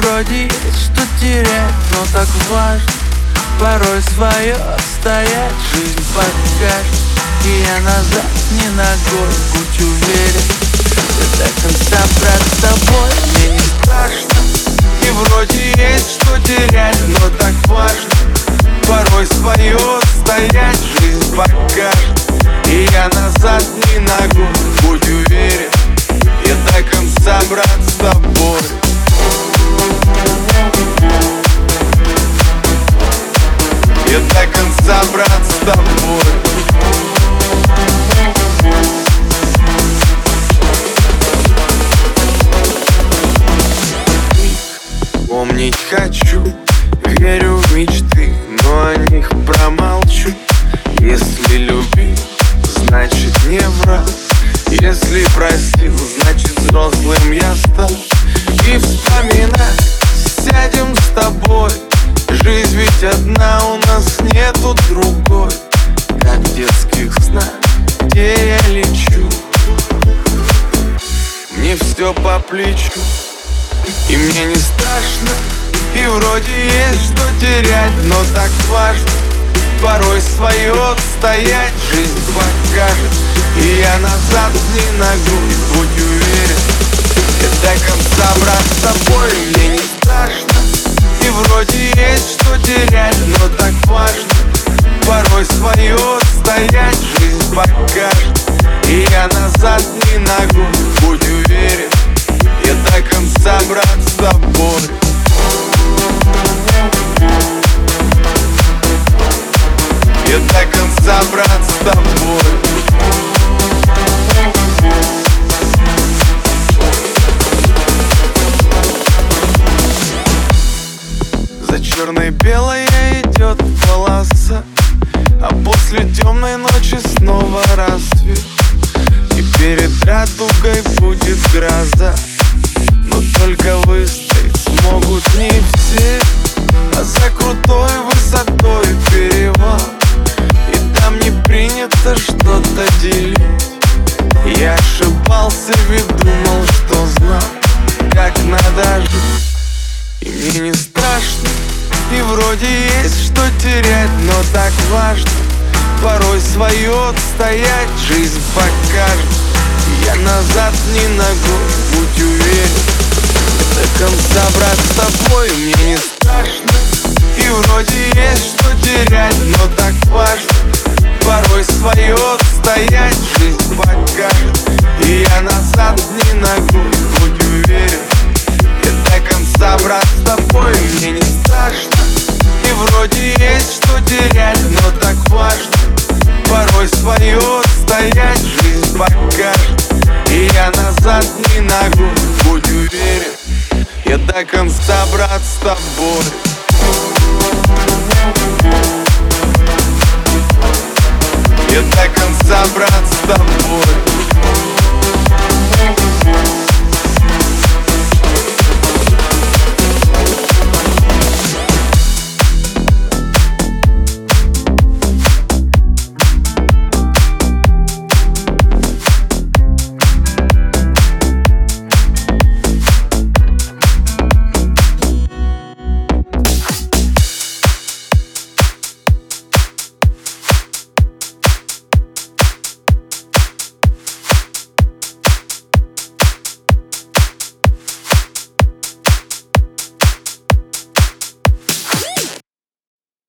вроде есть что терять Но так важно. Порой свое стоять Жизнь покажет И я назад не ногой Будь уверен. Я до конца брат с тобой Мне не страшно Я до конца, брат, с тобой. Помнить хочу, верю в мечты Но о них промолчу. Если любил, нету другой Как в детских снах, где я лечу Мне все по плечу И мне не страшно И вроде есть что терять Но так важно Порой свое отстоять. Жизнь покажет И я назад не ногу Будь уверен до конца, брат, с тобой Мне не страшно ногу, будь уверен Я до конца, брат, с тобой. Я до конца, брат, с тобой. За черной-белой идет полоса А после темной ночи снова перед радугой будет гроза Но только выстоять смогут не все. А за крутой высотой перевал И там не принято что-то делить. Я ошибался, ведь думал, что знал Как надо жить. И мне не страшно, и вроде есть что терять Но так важно порой свое отстоять. Жизнь покажет, я назад не ногой, будь уверен. До конца, брат, с тобой мне не страшно конца, брат, с тобой